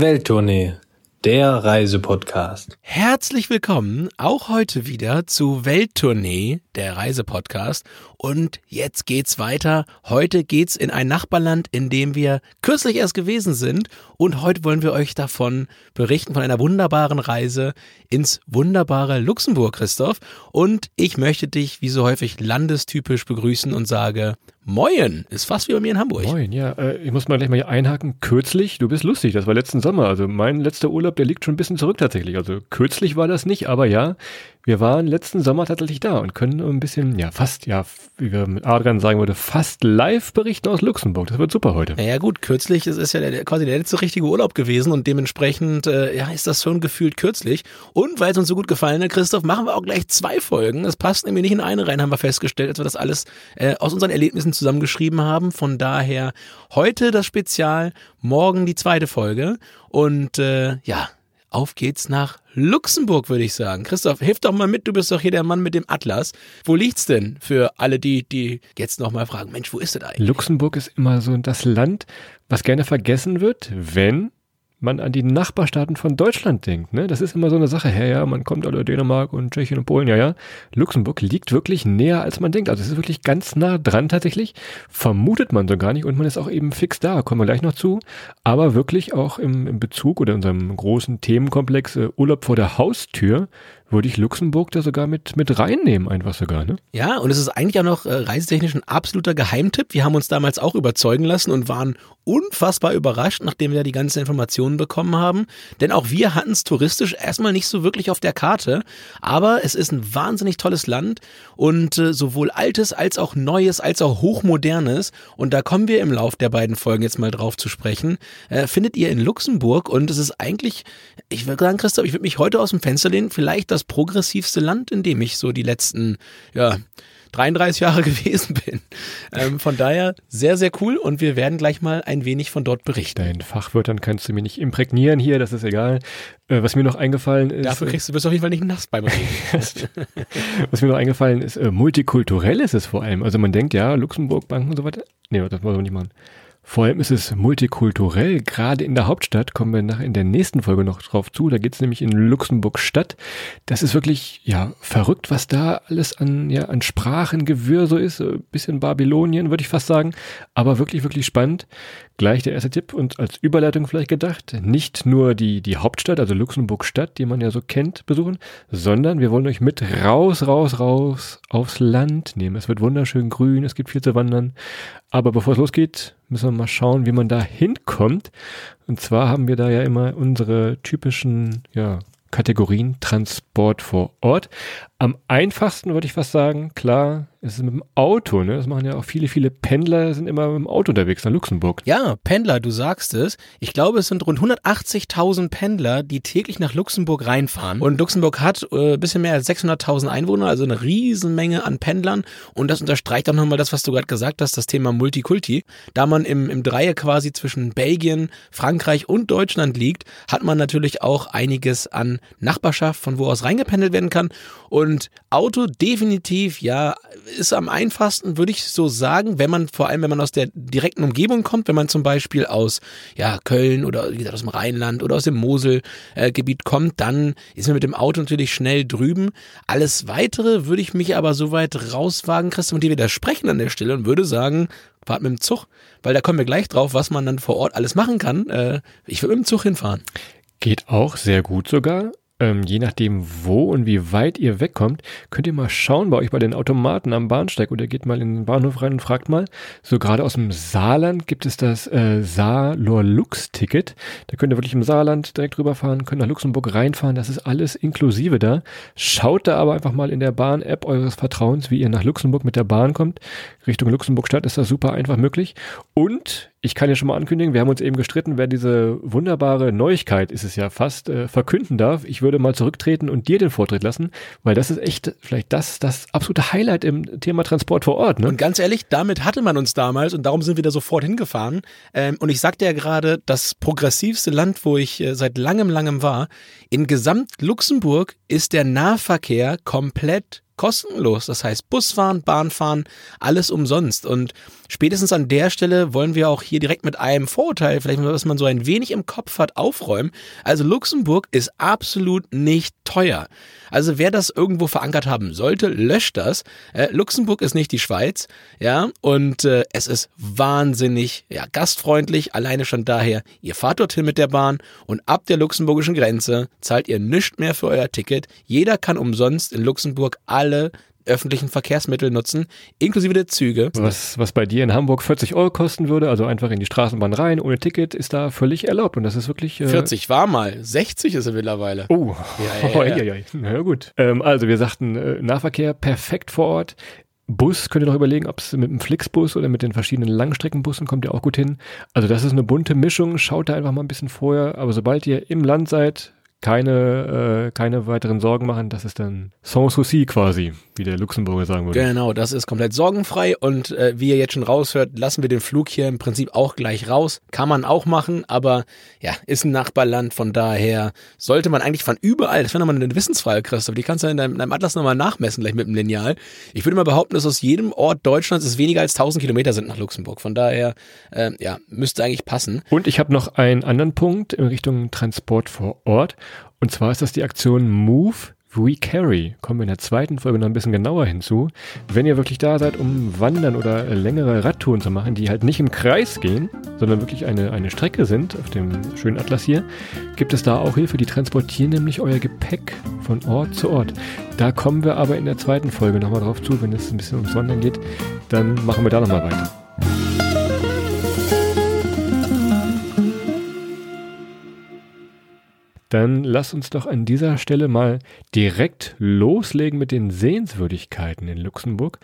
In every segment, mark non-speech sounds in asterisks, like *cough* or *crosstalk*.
Welttournee, der Reisepodcast. Herzlich willkommen auch heute wieder zu Welttournee, der Reisepodcast. Und jetzt geht's weiter. Heute geht's in ein Nachbarland, in dem wir kürzlich erst gewesen sind. Und heute wollen wir euch davon berichten, von einer wunderbaren Reise ins wunderbare Luxemburg, Christoph. Und ich möchte dich wie so häufig landestypisch begrüßen und sage Moin, ist fast wie bei mir in Hamburg. Moin, ja, äh, ich muss mal gleich mal hier einhaken. Kürzlich, du bist lustig, das war letzten Sommer. Also mein letzter Urlaub, der liegt schon ein bisschen zurück tatsächlich. Also kürzlich war das nicht, aber ja, wir waren letzten Sommer tatsächlich da und können ein bisschen, ja, fast, ja, wie wir mit Adrian sagen würde, fast live berichten aus Luxemburg. Das wird super heute. Naja gut, kürzlich ist, ist ja der, quasi der letzte richtige Urlaub gewesen und dementsprechend, äh, ja, ist das schon gefühlt kürzlich. Und weil es uns so gut gefallen hat, Christoph, machen wir auch gleich zwei Folgen. Das passt nämlich nicht in eine rein, haben wir festgestellt, als wir das alles äh, aus unseren Erlebnissen zusammengeschrieben haben. Von daher heute das Spezial, morgen die zweite Folge. Und äh, ja, auf geht's nach Luxemburg, würde ich sagen. Christoph, hilf doch mal mit, du bist doch hier der Mann mit dem Atlas. Wo liegt's denn für alle die, die jetzt nochmal fragen, Mensch, wo ist das eigentlich? Luxemburg ist immer so das Land, was gerne vergessen wird, wenn man an die Nachbarstaaten von Deutschland denkt. Ne? Das ist immer so eine Sache. Ja, ja, man kommt alle Dänemark und Tschechien und Polen. Ja, ja. Luxemburg liegt wirklich näher, als man denkt. Also es ist wirklich ganz nah dran tatsächlich. Vermutet man so gar nicht. Und man ist auch eben fix da. Kommen wir gleich noch zu. Aber wirklich auch im, im Bezug oder in unserem großen Themenkomplex äh, Urlaub vor der Haustür würde ich Luxemburg da sogar mit, mit reinnehmen, einfach sogar, ne? Ja, und es ist eigentlich auch noch äh, reisetechnisch ein absoluter Geheimtipp. Wir haben uns damals auch überzeugen lassen und waren unfassbar überrascht, nachdem wir die ganzen Informationen bekommen haben. Denn auch wir hatten es touristisch erstmal nicht so wirklich auf der Karte. Aber es ist ein wahnsinnig tolles Land und äh, sowohl altes als auch neues, als auch hochmodernes. Und da kommen wir im Lauf der beiden Folgen jetzt mal drauf zu sprechen. Äh, findet ihr in Luxemburg und es ist eigentlich, ich würde sagen, Christoph, ich würde mich heute aus dem Fenster lehnen, vielleicht das progressivste Land, in dem ich so die letzten, ja, 33 Jahre *laughs* gewesen bin. Ähm, von daher sehr, sehr cool und wir werden gleich mal ein wenig von dort berichten. Deinen Fachwörtern kannst du mir nicht imprägnieren hier, das ist egal. Äh, was mir noch eingefallen ist. Dafür kriegst du, du auf jeden Fall nicht nass beim Reden. *laughs* was mir noch eingefallen ist, äh, multikulturell ist es vor allem. Also man denkt, ja, Luxemburg, Banken und so weiter. Nee, das wollen wir nicht machen. Vor allem ist es multikulturell, gerade in der Hauptstadt, kommen wir nach in der nächsten Folge noch drauf zu, da geht es nämlich in Luxemburg Stadt. Das ist wirklich, ja, verrückt, was da alles an, ja, an Sprachengewirr so ist, ein bisschen Babylonien, würde ich fast sagen, aber wirklich, wirklich spannend. Gleich der erste Tipp und als Überleitung vielleicht gedacht, nicht nur die, die Hauptstadt, also Luxemburg Stadt, die man ja so kennt, besuchen, sondern wir wollen euch mit raus, raus, raus aufs Land nehmen. Es wird wunderschön grün, es gibt viel zu wandern. Aber bevor es losgeht, müssen wir mal schauen, wie man da hinkommt. Und zwar haben wir da ja immer unsere typischen, ja, Kategorien Transport vor Ort. Am einfachsten würde ich fast sagen, klar, es ist mit dem Auto, ne? Das machen ja auch viele, viele Pendler, sind immer mit dem Auto unterwegs nach Luxemburg. Ja, Pendler, du sagst es. Ich glaube, es sind rund 180.000 Pendler, die täglich nach Luxemburg reinfahren. Und Luxemburg hat äh, bisschen mehr als 600.000 Einwohner, also eine Riesenmenge an Pendlern. Und das unterstreicht auch nochmal das, was du gerade gesagt hast, das Thema Multikulti. Da man im, im Dreieck quasi zwischen Belgien, Frankreich und Deutschland liegt, hat man natürlich auch einiges an Nachbarschaft, von wo aus reingependelt werden kann. Und Auto definitiv, ja, ist am einfachsten, würde ich so sagen, wenn man, vor allem wenn man aus der direkten Umgebung kommt, wenn man zum Beispiel aus ja, Köln oder wie gesagt aus dem Rheinland oder aus dem Moselgebiet äh, kommt, dann ist man mit dem Auto natürlich schnell drüben. Alles weitere würde ich mich aber so weit rauswagen, Christian, und dir widersprechen an der Stelle und würde sagen, fahrt mit dem Zug, weil da kommen wir gleich drauf, was man dann vor Ort alles machen kann. Äh, ich würde mit dem Zug hinfahren. Geht auch sehr gut sogar ähm, je nachdem, wo und wie weit ihr wegkommt, könnt ihr mal schauen bei euch bei den Automaten am Bahnsteig oder geht mal in den Bahnhof rein und fragt mal. So gerade aus dem Saarland gibt es das äh, Saar-Lor-Lux-Ticket. Da könnt ihr wirklich im Saarland direkt rüberfahren, könnt nach Luxemburg reinfahren. Das ist alles inklusive da. Schaut da aber einfach mal in der Bahn-App eures Vertrauens, wie ihr nach Luxemburg mit der Bahn kommt. Richtung Luxemburg-Stadt ist das super einfach möglich. Und ich kann ja schon mal ankündigen, wir haben uns eben gestritten, wer diese wunderbare Neuigkeit, ist es ja fast, äh, verkünden darf. Ich würde mal zurücktreten und dir den Vortritt lassen, weil das ist echt vielleicht das, das absolute Highlight im Thema Transport vor Ort. Ne? Und ganz ehrlich, damit hatte man uns damals und darum sind wir da sofort hingefahren. Ähm, und ich sagte ja gerade, das progressivste Land, wo ich äh, seit langem, langem war, in Gesamt Luxemburg ist der Nahverkehr komplett kostenlos. Das heißt Busfahren, Bahnfahren, alles umsonst. Und spätestens an der Stelle wollen wir auch hier direkt mit einem Vorurteil, vielleicht was man so ein wenig im Kopf hat, aufräumen. Also Luxemburg ist absolut nicht teuer. Also wer das irgendwo verankert haben sollte, löscht das. Äh, Luxemburg ist nicht die Schweiz, ja, und äh, es ist wahnsinnig, ja, gastfreundlich. Alleine schon daher, ihr fahrt dorthin mit der Bahn und ab der luxemburgischen Grenze zahlt ihr nichts mehr für euer Ticket. Jeder kann umsonst in Luxemburg alle öffentlichen Verkehrsmittel nutzen, inklusive der Züge. Was, was bei dir in Hamburg 40 Euro kosten würde, also einfach in die Straßenbahn rein, ohne Ticket, ist da völlig erlaubt. Und das ist wirklich. Äh 40 war mal, 60 ist er mittlerweile. Oh, ja, ja, ja. *laughs* ja. Na gut. Ähm, also wir sagten, äh, Nahverkehr perfekt vor Ort. Bus könnt ihr noch überlegen, ob es mit dem Flixbus oder mit den verschiedenen Langstreckenbussen kommt ihr auch gut hin. Also das ist eine bunte Mischung. Schaut da einfach mal ein bisschen vorher. Aber sobald ihr im Land seid, keine, äh, keine weiteren Sorgen machen. Das ist dann sans souci quasi, wie der Luxemburger sagen würde. Genau, das ist komplett sorgenfrei und äh, wie ihr jetzt schon raushört, lassen wir den Flug hier im Prinzip auch gleich raus. Kann man auch machen, aber ja, ist ein Nachbarland, von daher sollte man eigentlich von überall, das wäre nochmal eine Wissensfrage, Christoph, die kannst du in deinem, in deinem Atlas nochmal nachmessen, gleich mit dem Lineal. Ich würde mal behaupten, dass aus jedem Ort Deutschlands es weniger als 1000 Kilometer sind nach Luxemburg. Von daher, äh, ja, müsste eigentlich passen. Und ich habe noch einen anderen Punkt in Richtung Transport vor Ort. Und zwar ist das die Aktion Move We Carry. Kommen wir in der zweiten Folge noch ein bisschen genauer hinzu. Wenn ihr wirklich da seid, um Wandern oder längere Radtouren zu machen, die halt nicht im Kreis gehen, sondern wirklich eine, eine Strecke sind, auf dem schönen Atlas hier, gibt es da auch Hilfe. Die transportieren nämlich euer Gepäck von Ort zu Ort. Da kommen wir aber in der zweiten Folge nochmal drauf zu, wenn es ein bisschen ums Wandern geht. Dann machen wir da nochmal weiter. Dann lass uns doch an dieser Stelle mal direkt loslegen mit den Sehenswürdigkeiten in Luxemburg.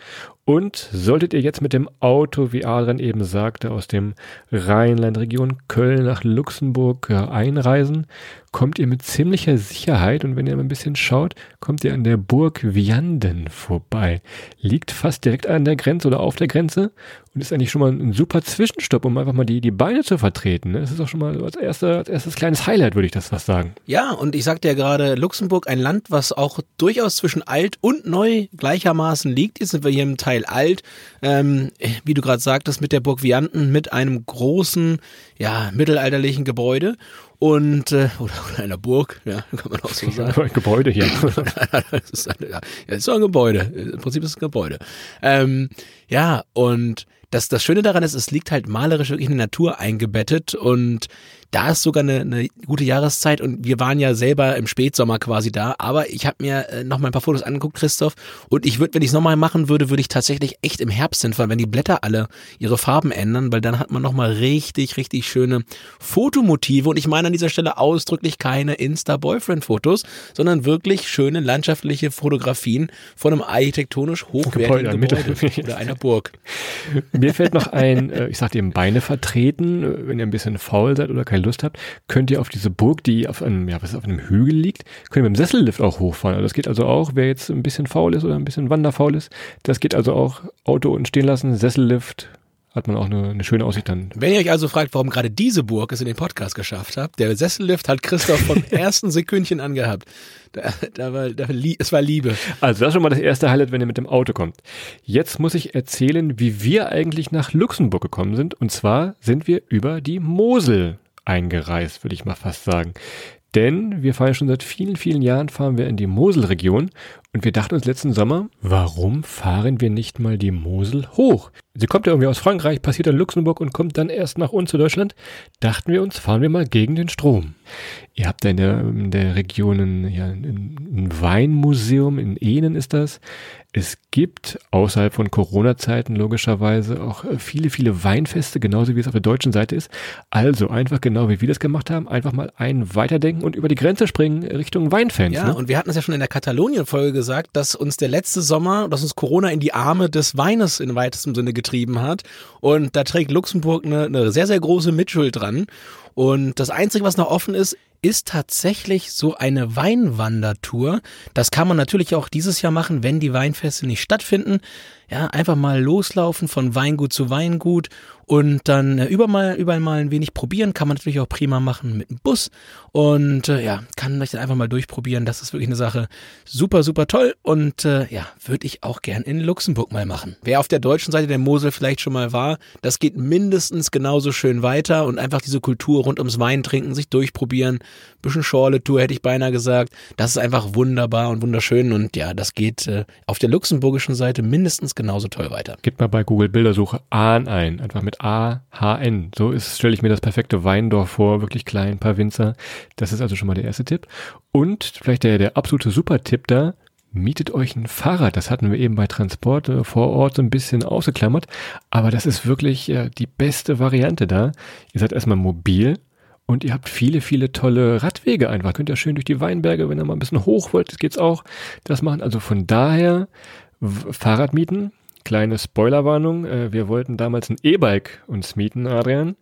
Und solltet ihr jetzt mit dem Auto, wie Adrian eben sagte, aus dem Rheinland-Region Köln nach Luxemburg äh, einreisen, kommt ihr mit ziemlicher Sicherheit und wenn ihr mal ein bisschen schaut, kommt ihr an der Burg Vianden vorbei. Liegt fast direkt an der Grenze oder auf der Grenze und ist eigentlich schon mal ein super Zwischenstopp, um einfach mal die, die Beine zu vertreten. Ne? Das ist auch schon mal als, erster, als erstes kleines Highlight, würde ich das fast sagen. Ja, und ich sagte ja gerade, Luxemburg, ein Land, was auch durchaus zwischen alt und neu gleichermaßen liegt. Jetzt sind wir hier im Teil Teil alt, ähm, wie du gerade sagtest, mit der Burg Vianten, mit einem großen, ja, mittelalterlichen Gebäude und äh, *laughs* oder, oder einer Burg, ja, *laughs* kann man auch so sagen. Gebäude hier. *laughs* das ist ein, ja, ist so ein Gebäude. Im Prinzip ist es ein Gebäude. Ähm, ja, und das, das Schöne daran ist, es liegt halt malerisch wirklich in der Natur eingebettet und da ist sogar eine, eine gute Jahreszeit und wir waren ja selber im Spätsommer quasi da. Aber ich habe mir äh, noch mal ein paar Fotos angeguckt, Christoph. Und ich würde, wenn ich es nochmal machen würde, würde ich tatsächlich echt im Herbst hinfahren, wenn die Blätter alle ihre Farben ändern, weil dann hat man noch mal richtig, richtig schöne Fotomotive. Und ich meine an dieser Stelle ausdrücklich keine Insta-Boyfriend-Fotos, sondern wirklich schöne landschaftliche Fotografien von einem architektonisch hochwertigen Gebäude, Gebäude oder einer Burg. *laughs* Mir fällt noch ein, äh, ich sagte eben Beine vertreten, äh, wenn ihr ein bisschen faul seid oder kein Lust habt, könnt ihr auf diese Burg, die auf einem, ja, was auf einem Hügel liegt, könnt ihr mit dem Sessellift auch hochfahren. Also das geht also auch, wer jetzt ein bisschen faul ist oder ein bisschen wanderfaul ist, das geht also auch Auto unten stehen lassen, Sessellift, hat man auch eine, eine, schöne Aussicht dann. Wenn ihr euch also fragt, warum gerade diese Burg es in den Podcast geschafft hat, der Sessellift hat Christoph vom *laughs* ersten Sekündchen angehabt. Da, da war, da, es war Liebe. Also das ist schon mal das erste Highlight, wenn ihr mit dem Auto kommt. Jetzt muss ich erzählen, wie wir eigentlich nach Luxemburg gekommen sind. Und zwar sind wir über die Mosel eingereist, würde ich mal fast sagen. Denn wir fahren schon seit vielen, vielen Jahren fahren wir in die Moselregion und wir dachten uns letzten Sommer, warum fahren wir nicht mal die Mosel hoch? Sie kommt ja irgendwie aus Frankreich, passiert in Luxemburg und kommt dann erst nach uns zu Deutschland. Dachten wir uns, fahren wir mal gegen den Strom. Ihr habt da in der, in der Region ein, ja, ein Weinmuseum, in Ehnen ist das. Es gibt außerhalb von Corona-Zeiten logischerweise auch viele, viele Weinfeste, genauso wie es auf der deutschen Seite ist. Also einfach genau wie wir das gemacht haben, einfach mal ein weiterdenken und über die Grenze springen Richtung Weinfans. Ja, ne? und wir hatten es ja schon in der Katalonien-Folge gesagt, dass uns der letzte Sommer, dass uns Corona in die Arme des Weines in weitestem Sinne getrieben hat. Und da trägt Luxemburg eine, eine sehr, sehr große Mitschuld dran. Und das Einzige, was noch offen ist, ist tatsächlich so eine Weinwandertour. Das kann man natürlich auch dieses Jahr machen, wenn die Weinfeste nicht stattfinden. Ja, einfach mal loslaufen von Weingut zu Weingut und dann äh, überall, überall mal ein wenig probieren. Kann man natürlich auch prima machen mit dem Bus. Und äh, ja, kann euch dann einfach mal durchprobieren. Das ist wirklich eine Sache super, super toll. Und äh, ja, würde ich auch gern in Luxemburg mal machen. Wer auf der deutschen Seite der Mosel vielleicht schon mal war, das geht mindestens genauso schön weiter und einfach diese Kultur rund ums Weintrinken, sich durchprobieren. Bisschen Schorle-Tour hätte ich beinahe gesagt. Das ist einfach wunderbar und wunderschön. Und ja, das geht äh, auf der luxemburgischen Seite mindestens genauso toll weiter. Gebt mal bei Google Bildersuche Ahn ein. Einfach mit A-H-N. So stelle ich mir das perfekte Weindorf vor, wirklich klein, ein paar Winzer. Das ist also schon mal der erste Tipp. Und vielleicht der, der absolute Super-Tipp da, mietet euch ein Fahrrad. Das hatten wir eben bei Transport äh, vor Ort so ein bisschen ausgeklammert. Aber das ist wirklich äh, die beste Variante da. Ihr seid erstmal mobil und ihr habt viele, viele tolle Radwege einfach. Könnt ihr schön durch die Weinberge, wenn ihr mal ein bisschen hoch wollt, das geht's auch. Das machen. Also von daher Fahrrad mieten, Kleine Spoilerwarnung, äh, wir wollten damals ein E-Bike uns mieten, Adrian.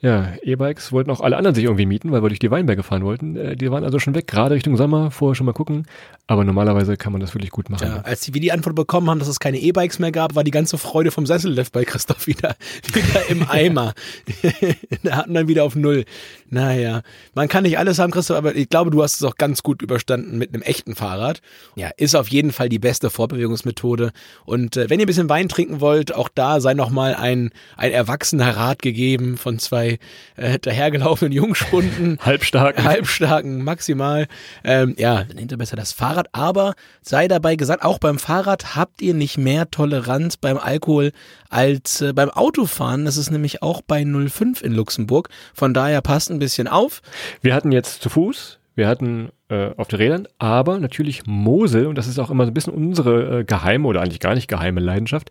Ja, E-Bikes wollten auch alle anderen sich irgendwie mieten, weil wir durch die Weinberge fahren wollten. Äh, die waren also schon weg, gerade Richtung Sommer, vorher schon mal gucken. Aber normalerweise kann man das wirklich gut machen. Ja, als wir die Antwort bekommen haben, dass es keine E-Bikes mehr gab, war die ganze Freude vom Sessellift bei Christoph wieder, *laughs* wieder im *laughs* Eimer. *laughs* da hatten dann wieder auf Null. Naja, man kann nicht alles haben, Christoph, aber ich glaube, du hast es auch ganz gut überstanden mit einem echten Fahrrad. Ja, ist auf jeden Fall die beste Vorbewegungsmethode. Und äh, wenn ihr ein bisschen Wein trinken wollt, auch da sei nochmal ein, ein erwachsener Rat gegeben von zwei äh, dahergelaufenen Jungspunden. Halbstarken. Halbstarken, maximal. Ähm, ja, dann ihr besser das Fahrrad. Aber sei dabei gesagt, auch beim Fahrrad habt ihr nicht mehr Toleranz beim Alkohol als äh, beim Autofahren. Das ist nämlich auch bei 05 in Luxemburg. Von daher passt ein bisschen auf. Wir hatten jetzt zu Fuß wir hatten äh, auf den Rädern, aber natürlich Mosel, und das ist auch immer so ein bisschen unsere äh, geheime oder eigentlich gar nicht geheime Leidenschaft,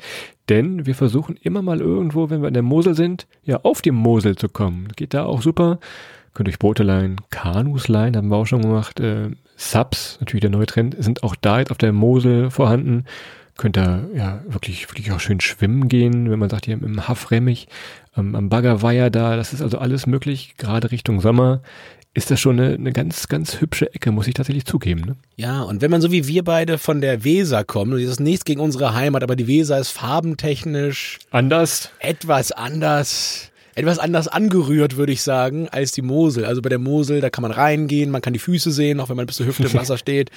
denn wir versuchen immer mal irgendwo, wenn wir in der Mosel sind, ja, auf die Mosel zu kommen. Geht da auch super. Könnt euch Boote leihen, Kanus leihen, haben wir auch schon gemacht. Äh, Subs, natürlich der neue Trend, sind auch da jetzt auf der Mosel vorhanden. Könnt da ja wirklich, wirklich auch schön schwimmen gehen, wenn man sagt, hier im Haffremmig, ähm, am Baggerweiher da, das ist also alles möglich, gerade Richtung Sommer ist das schon eine, eine ganz, ganz hübsche Ecke, muss ich tatsächlich zugeben. Ne? Ja, und wenn man so wie wir beide von der Weser kommen, und das ist nichts gegen unsere Heimat, aber die Weser ist farbentechnisch anders. Etwas anders etwas anders angerührt, würde ich sagen, als die Mosel. Also bei der Mosel, da kann man reingehen, man kann die Füße sehen, auch wenn man bis zur Hüfte im *laughs* Wasser steht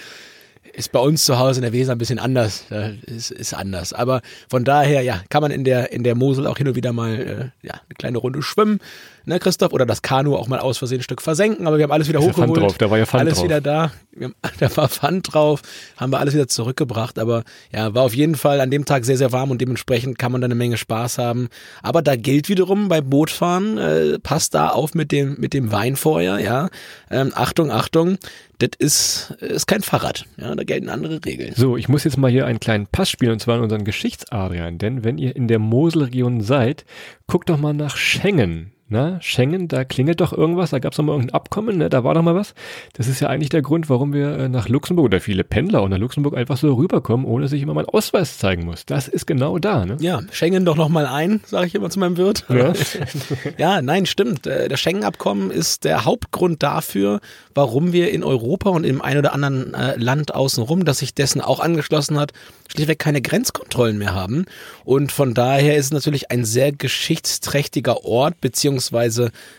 ist bei uns zu Hause in der Weser ein bisschen anders. Ist, ist anders. Aber von daher, ja, kann man in der, in der Mosel auch hin und wieder mal äh, ja, eine kleine Runde schwimmen, ne, Christoph? Oder das Kanu auch mal aus Versehen ein Stück versenken, aber wir haben alles wieder hochgeholt. Pfand drauf, da war ja Pfand alles drauf. wieder da. Haben, *laughs* da war Pfand drauf, haben wir alles wieder zurückgebracht. Aber ja, war auf jeden Fall an dem Tag sehr, sehr warm und dementsprechend kann man da eine Menge Spaß haben. Aber da gilt wiederum bei Bootfahren, äh, passt da auf mit dem, mit dem Wein vorher, ja. Ähm, Achtung, Achtung, das ist, ist kein Fahrrad. Ja, da gelten andere Regeln. So, ich muss jetzt mal hier einen kleinen Pass spielen und zwar in unseren Geschichtsadrian. Denn wenn ihr in der Moselregion seid, guckt doch mal nach Schengen. Na, Schengen, da klingelt doch irgendwas, da gab es doch mal irgendein Abkommen, ne? da war doch mal was. Das ist ja eigentlich der Grund, warum wir äh, nach Luxemburg oder viele Pendler auch nach Luxemburg einfach so rüberkommen, ohne sich immer mal einen Ausweis zeigen muss. Das ist genau da. Ne? Ja, Schengen doch noch mal ein, sage ich immer zu meinem Wirt. Ja, *laughs* ja nein, stimmt. Äh, das Schengen-Abkommen ist der Hauptgrund dafür, warum wir in Europa und im ein oder anderen äh, Land außenrum, das sich dessen auch angeschlossen hat, schlichtweg keine Grenzkontrollen mehr haben. Und von daher ist es natürlich ein sehr geschichtsträchtiger Ort, beziehungsweise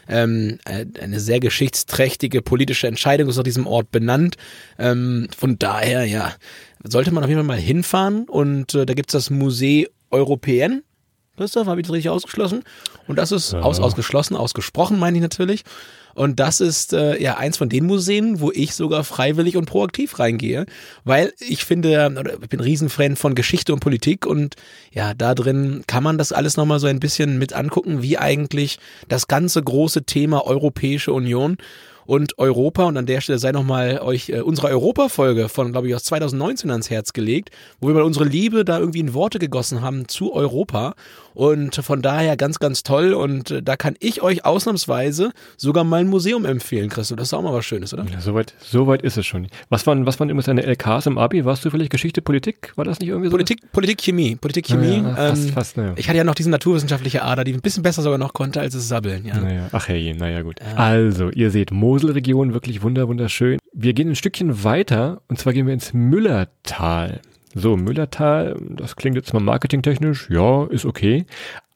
ähm, äh, eine sehr geschichtsträchtige politische Entscheidung ist auf diesem Ort benannt. Ähm, von daher, ja, sollte man auf jeden Fall mal hinfahren. Und äh, da gibt's das Museum Européen. Christoph, habe ich das richtig ausgeschlossen? Und das ist ja. aus, ausgeschlossen, ausgesprochen meine ich natürlich. Und das ist äh, ja eins von den Museen, wo ich sogar freiwillig und proaktiv reingehe, weil ich finde, oder ich bin Riesenfan von Geschichte und Politik und ja, da drin kann man das alles nochmal so ein bisschen mit angucken, wie eigentlich das ganze große Thema Europäische Union und Europa. Und an der Stelle sei nochmal euch äh, unsere Europa-Folge von, glaube ich, aus 2019 ans Herz gelegt, wo wir mal unsere Liebe da irgendwie in Worte gegossen haben zu Europa. Und von daher ganz, ganz toll. Und äh, da kann ich euch ausnahmsweise sogar mal ein Museum empfehlen, Christo. Das ist auch mal was Schönes, oder? Ja, soweit, soweit ist es schon. Was waren, was waren immer deine LKs im Abi? Warst du vielleicht Geschichte, Politik? War das nicht irgendwie so? Politik, Politik, Chemie. Politik, Chemie. Ja, fast, ähm, fast, ja. Ich hatte ja noch diese naturwissenschaftliche Ader, die ein bisschen besser sogar noch konnte als es Sabbeln. Ja. Naja. Ach hey, naja gut. Also, ihr seht, Moselregion wirklich wunder, wunderschön. Wir gehen ein Stückchen weiter und zwar gehen wir ins Müllertal. So, Müllertal, das klingt jetzt mal marketingtechnisch, ja, ist okay.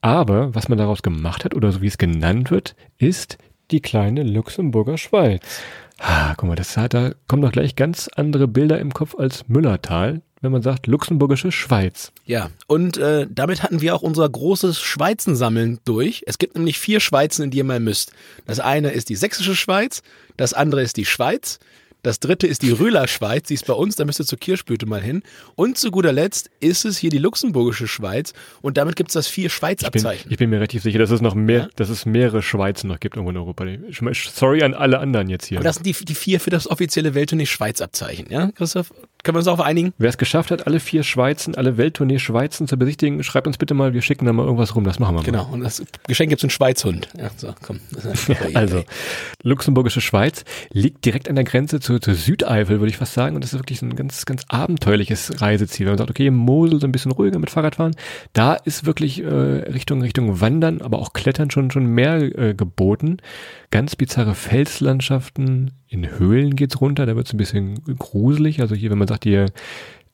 Aber was man daraus gemacht hat oder so wie es genannt wird, ist die kleine Luxemburger Schweiz. Ah, guck mal, das hat, da kommen doch gleich ganz andere Bilder im Kopf als Müllertal, wenn man sagt luxemburgische Schweiz. Ja, und äh, damit hatten wir auch unser großes Schweizensammeln durch. Es gibt nämlich vier Schweizen, in die ihr mal müsst. Das eine ist die sächsische Schweiz, das andere ist die Schweiz, das dritte ist die Röhler-Schweiz, die ist bei uns, da müsst ihr zur Kirschblüte mal hin. Und zu guter Letzt ist es hier die luxemburgische Schweiz und damit gibt es das vier Schweiz-Abzeichen. Ich bin, ich bin mir relativ sicher, dass es noch mehr, ja? dass es mehrere Schweizen noch gibt irgendwo in Europa. Sorry an alle anderen jetzt hier. Und das sind die, die vier für das offizielle Welttournee Schweiz-Abzeichen, ja, Christoph? Können wir uns auch einigen? Wer es geschafft hat, alle vier Schweizen, alle Welttournee Schweizen zu besichtigen, schreibt uns bitte mal, wir schicken da mal irgendwas rum, das machen wir mal. Genau, und das Geschenk gibt es einen Schweizhund. Ja, so, komm. *laughs* also, luxemburgische Schweiz liegt direkt an der Grenze zur, zur Südeifel, würde ich fast sagen, und das ist wirklich ein ganz, ganz abenteuerliches Reiseziel. Wenn man sagt, okay, Mosel so ein bisschen ruhiger mit Fahrradfahren, da ist wirklich äh, Richtung, Richtung Wandern, aber auch Klettern schon, schon mehr äh, geboten. Ganz bizarre Felslandschaften, in Höhlen geht's runter, da wird's ein bisschen gruselig. Also hier, wenn man sagt, hier,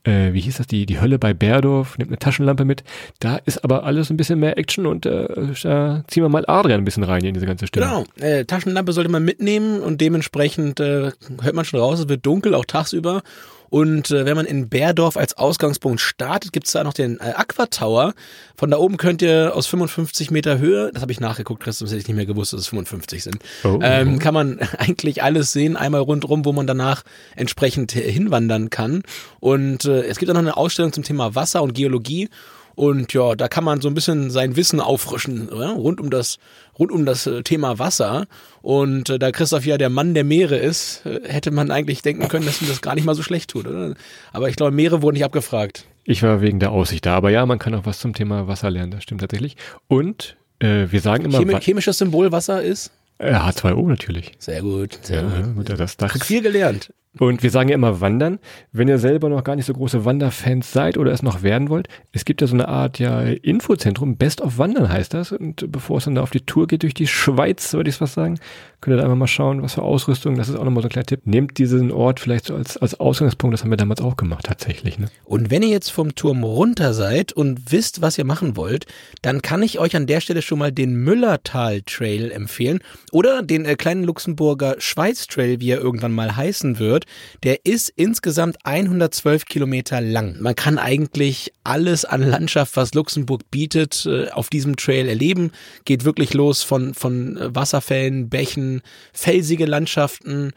äh, wie hieß das, die, die Hölle bei Berdorf, nimmt eine Taschenlampe mit. Da ist aber alles ein bisschen mehr Action und äh, da ziehen wir mal Adrian ein bisschen rein in diese ganze Stimme. Genau, äh, Taschenlampe sollte man mitnehmen und dementsprechend äh, hört man schon raus, es wird dunkel, auch tagsüber. Und äh, wenn man in Bärdorf als Ausgangspunkt startet, gibt's da noch den äh, Aqua Tower. Von da oben könnt ihr aus 55 Meter Höhe, das habe ich nachgeguckt, Christoph, hätte ich nicht mehr gewusst, dass es 55 sind, oh, ähm, kann man *laughs* eigentlich alles sehen, einmal rundrum, wo man danach entsprechend hinwandern kann. Und äh, es gibt auch noch eine Ausstellung zum Thema Wasser und Geologie. Und ja, da kann man so ein bisschen sein Wissen auffrischen ja, rund um das rund um das äh, Thema Wasser. Und äh, da Christoph ja der Mann der Meere ist, äh, hätte man eigentlich denken können, dass ihm das gar nicht mal so schlecht tut. Oder? Aber ich glaube, Meere wurden nicht abgefragt. Ich war wegen der Aussicht da, aber ja, man kann auch was zum Thema Wasser lernen. Das stimmt tatsächlich. Und äh, wir sagen immer, Chemi chemisches Symbol Wasser ist H2O natürlich. Sehr gut. Sehr ja, gut. Das, das, viel gelernt. Und wir sagen ja immer wandern. Wenn ihr selber noch gar nicht so große Wanderfans seid oder es noch werden wollt, es gibt ja so eine Art ja Infozentrum, Best of Wandern heißt das. Und bevor es dann da auf die Tour geht durch die Schweiz, würde ich es was sagen, könnt ihr da einfach mal schauen, was für Ausrüstung, das ist auch nochmal so ein kleiner Tipp. Nehmt diesen Ort vielleicht so als, als Ausgangspunkt, das haben wir damals auch gemacht, tatsächlich. Ne? Und wenn ihr jetzt vom Turm runter seid und wisst, was ihr machen wollt, dann kann ich euch an der Stelle schon mal den Müllertal Trail empfehlen oder den äh, kleinen Luxemburger Schweiz Trail, wie er irgendwann mal heißen wird. Der ist insgesamt 112 Kilometer lang. Man kann eigentlich alles an Landschaft, was Luxemburg bietet, äh, auf diesem Trail erleben. Geht wirklich los von, von Wasserfällen, Bächen, felsige Landschaften,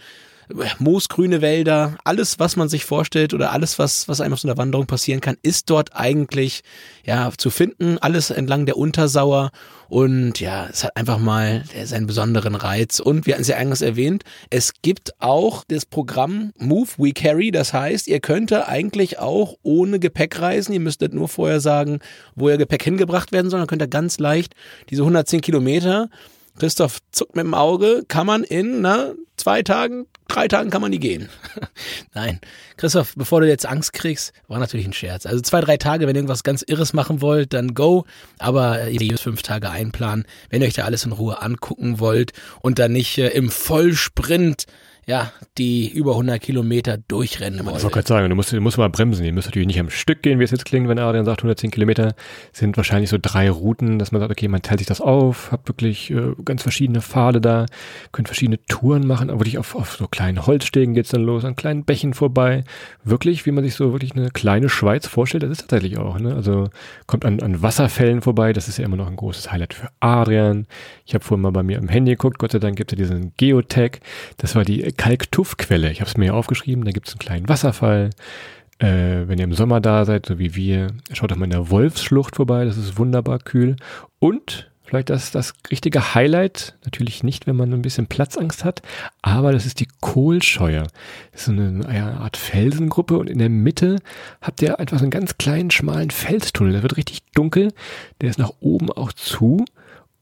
moosgrüne Wälder, alles, was man sich vorstellt oder alles, was, was einem auf so einer Wanderung passieren kann, ist dort eigentlich, ja, zu finden. Alles entlang der Untersauer und ja, es hat einfach mal seinen besonderen Reiz. Und wir hatten es ja eingangs erwähnt, es gibt auch das Programm Move We Carry. Das heißt, ihr könnt eigentlich auch ohne Gepäck reisen. Ihr müsstet nur vorher sagen, wo ihr Gepäck hingebracht werden soll. Dann könnt ihr ganz leicht diese 110 Kilometer Christoph zuckt mit dem Auge, kann man in na, zwei Tagen, drei Tagen kann man die gehen. *laughs* Nein, Christoph, bevor du jetzt Angst kriegst, war natürlich ein Scherz. Also zwei, drei Tage, wenn ihr irgendwas ganz Irres machen wollt, dann go. Aber ihr müsst fünf Tage einplanen, wenn ihr euch da alles in Ruhe angucken wollt und dann nicht äh, im Vollsprint ja, die über 100 Kilometer durchrennen wollte. Ich wollte gerade sagen, du musst, du musst mal bremsen. Ihr müsst natürlich nicht am Stück gehen, wie es jetzt klingt, wenn Adrian sagt 110 Kilometer. Sind wahrscheinlich so drei Routen, dass man sagt, okay, man teilt sich das auf, habt wirklich äh, ganz verschiedene Pfade da, könnt verschiedene Touren machen, aber wirklich auf, auf so kleinen Holzstegen geht's dann los, an kleinen Bächen vorbei. Wirklich, wie man sich so wirklich eine kleine Schweiz vorstellt, das ist tatsächlich auch. Ne? Also kommt an, an Wasserfällen vorbei, das ist ja immer noch ein großes Highlight für Adrian. Ich habe vorhin mal bei mir am Handy geguckt, Gott sei Dank gibt es ja diesen Geotech. Das war die Kalktuffquelle. Ich habe es mir hier aufgeschrieben, da gibt es einen kleinen Wasserfall. Äh, wenn ihr im Sommer da seid, so wie wir, schaut doch mal in der Wolfsschlucht vorbei, das ist wunderbar kühl. Und vielleicht das, das richtige Highlight, natürlich nicht, wenn man ein bisschen Platzangst hat, aber das ist die Kohlscheuer. Das ist eine, eine Art Felsengruppe und in der Mitte habt ihr einfach so einen ganz kleinen, schmalen Felstunnel. Der wird richtig dunkel, der ist nach oben auch zu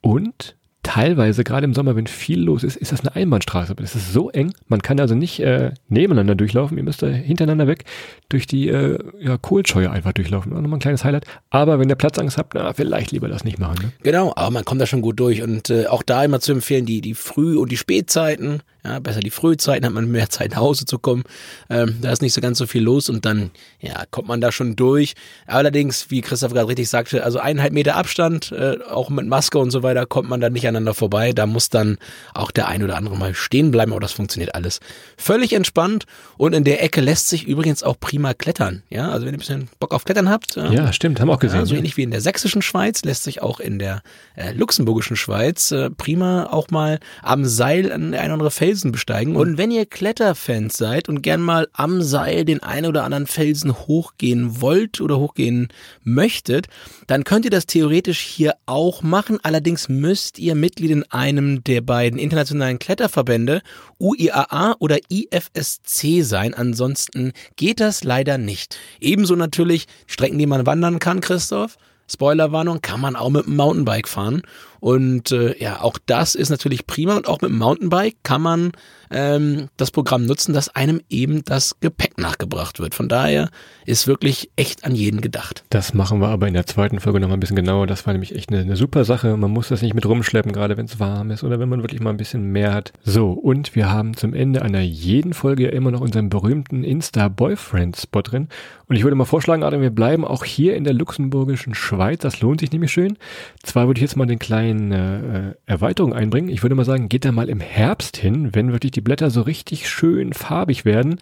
und teilweise, gerade im Sommer, wenn viel los ist, ist das eine Einbahnstraße. Das ist so eng, man kann also nicht äh, nebeneinander durchlaufen, ihr müsst da hintereinander weg durch die äh, ja, Kohlscheue einfach durchlaufen. Auch nochmal ein kleines Highlight. Aber wenn ihr Platzangst habt, na, vielleicht lieber das nicht machen. Ne? Genau, aber man kommt da schon gut durch. Und äh, auch da immer zu empfehlen, die, die Früh- und die Spätzeiten. Ja, besser die Frühzeiten, hat man mehr Zeit nach Hause zu kommen. Ähm, da ist nicht so ganz so viel los und dann, ja, kommt man da schon durch. Allerdings, wie Christoph gerade richtig sagte, also eineinhalb Meter Abstand, äh, auch mit Maske und so weiter, kommt man da nicht aneinander vorbei. Da muss dann auch der ein oder andere mal stehen bleiben, aber das funktioniert alles völlig entspannt und in der Ecke lässt sich übrigens auch prima klettern. Ja, also wenn ihr ein bisschen Bock auf Klettern habt. Ähm, ja, stimmt, haben auch gesehen. Ja, so ähnlich wie in der sächsischen Schweiz lässt sich auch in der äh, luxemburgischen Schweiz äh, prima auch mal am Seil an ein oder andere Felsen besteigen. Und wenn ihr Kletterfans seid und gern mal am Seil den einen oder anderen Felsen hochgehen wollt oder hochgehen möchtet, dann könnt ihr das theoretisch hier auch machen. Allerdings müsst ihr Mitglied in einem der beiden internationalen Kletterverbände, UIAA oder IFSC sein. Ansonsten geht das leider nicht. Ebenso natürlich Strecken, die man wandern kann, Christoph. Spoilerwarnung, kann man auch mit dem Mountainbike fahren. Und äh, ja, auch das ist natürlich prima. Und auch mit dem Mountainbike kann man ähm, das Programm nutzen, dass einem eben das Gepäck nachgebracht wird. Von daher ist wirklich echt an jeden gedacht. Das machen wir aber in der zweiten Folge nochmal ein bisschen genauer. Das war nämlich echt eine, eine super Sache. Man muss das nicht mit rumschleppen, gerade wenn es warm ist oder wenn man wirklich mal ein bisschen mehr hat. So, und wir haben zum Ende einer jeden Folge ja immer noch unseren berühmten Insta-Boyfriend-Spot drin. Und ich würde mal vorschlagen, Adam, wir bleiben auch hier in der luxemburgischen Schweiz. Das lohnt sich nämlich schön. Zwar würde ich jetzt mal den kleinen eine äh, Erweiterung einbringen. Ich würde mal sagen, geht da mal im Herbst hin, wenn wirklich die Blätter so richtig schön farbig werden.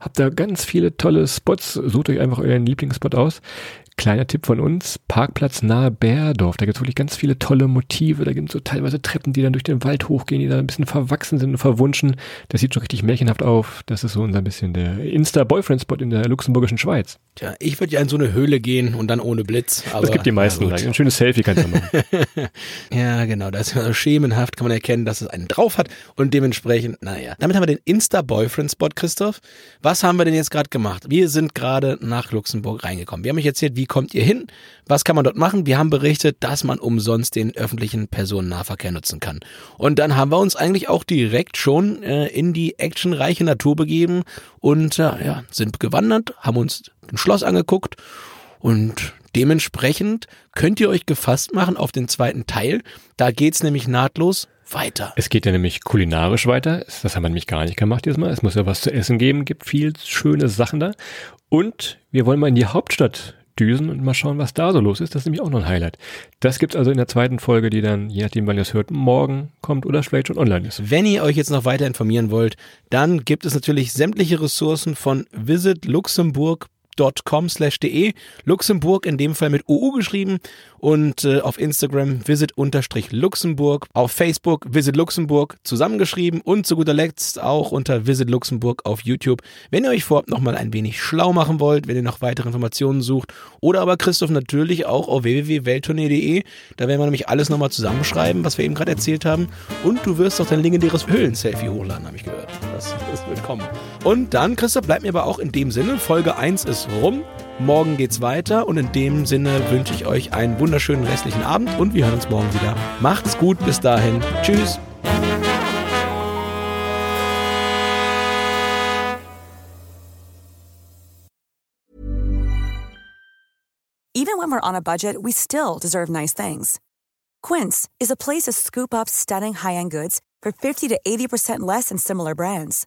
Habt da ganz viele tolle Spots. Sucht euch einfach euren Lieblingsspot aus. Kleiner Tipp von uns, Parkplatz nahe Bärdorf. Da gibt es wirklich ganz viele tolle Motive. Da gibt es so teilweise Treppen, die dann durch den Wald hochgehen, die da ein bisschen verwachsen sind und verwunschen. Das sieht schon richtig märchenhaft auf. Das ist so unser bisschen der Insta-Boyfriend-Spot in der luxemburgischen Schweiz. Tja, ich würde ja in so eine Höhle gehen und dann ohne Blitz. Aber, das gibt die meisten Ein schönes Selfie kannst du machen. *laughs* ja, genau. Da ist ja schemenhaft, kann man erkennen, dass es einen drauf hat und dementsprechend, naja. Damit haben wir den Insta-Boyfriend-Spot, Christoph. Was haben wir denn jetzt gerade gemacht? Wir sind gerade nach Luxemburg reingekommen. Wir haben euch erzählt, wie wie kommt ihr hin? Was kann man dort machen? Wir haben berichtet, dass man umsonst den öffentlichen Personennahverkehr nutzen kann. Und dann haben wir uns eigentlich auch direkt schon äh, in die actionreiche Natur begeben und äh, ja, sind gewandert, haben uns ein Schloss angeguckt und dementsprechend könnt ihr euch gefasst machen auf den zweiten Teil. Da geht's nämlich nahtlos weiter. Es geht ja nämlich kulinarisch weiter. Das haben wir nämlich gar nicht gemacht diesmal. Es muss ja was zu essen geben, gibt viel schöne Sachen da. Und wir wollen mal in die Hauptstadt düsen und mal schauen, was da so los ist. Das ist nämlich auch noch ein Highlight. Das gibt's also in der zweiten Folge, die dann, je nachdem, wann ihr es hört, morgen kommt oder vielleicht schon online ist. Wenn ihr euch jetzt noch weiter informieren wollt, dann gibt es natürlich sämtliche Ressourcen von Visit Luxemburg luxemburg.com/de. Luxemburg in dem Fall mit UU geschrieben und äh, auf Instagram visit-luxemburg, auf Facebook Visit Luxemburg zusammengeschrieben und zu guter Letzt auch unter Visit Luxemburg auf YouTube. Wenn ihr euch vorab nochmal ein wenig schlau machen wollt, wenn ihr noch weitere Informationen sucht oder aber Christoph natürlich auch auf www.welttournee.de, da werden wir nämlich alles nochmal zusammenschreiben, was wir eben gerade erzählt haben und du wirst auch dein legendäres Höhlen-Selfie hochladen, habe ich gehört. Das, das wird kommen. Und dann, Christoph, bleibt mir aber auch in dem Sinne, Folge 1 rum. Morgen geht's weiter und in dem Sinne wünsche ich euch einen wunderschönen restlichen Abend und wir hören uns morgen wieder. Macht's gut, bis dahin. Tschüss. Even when we're on a budget, we still deserve nice things. Quince is a place to scoop up stunning high-end goods for 50 to 80% less than similar brands.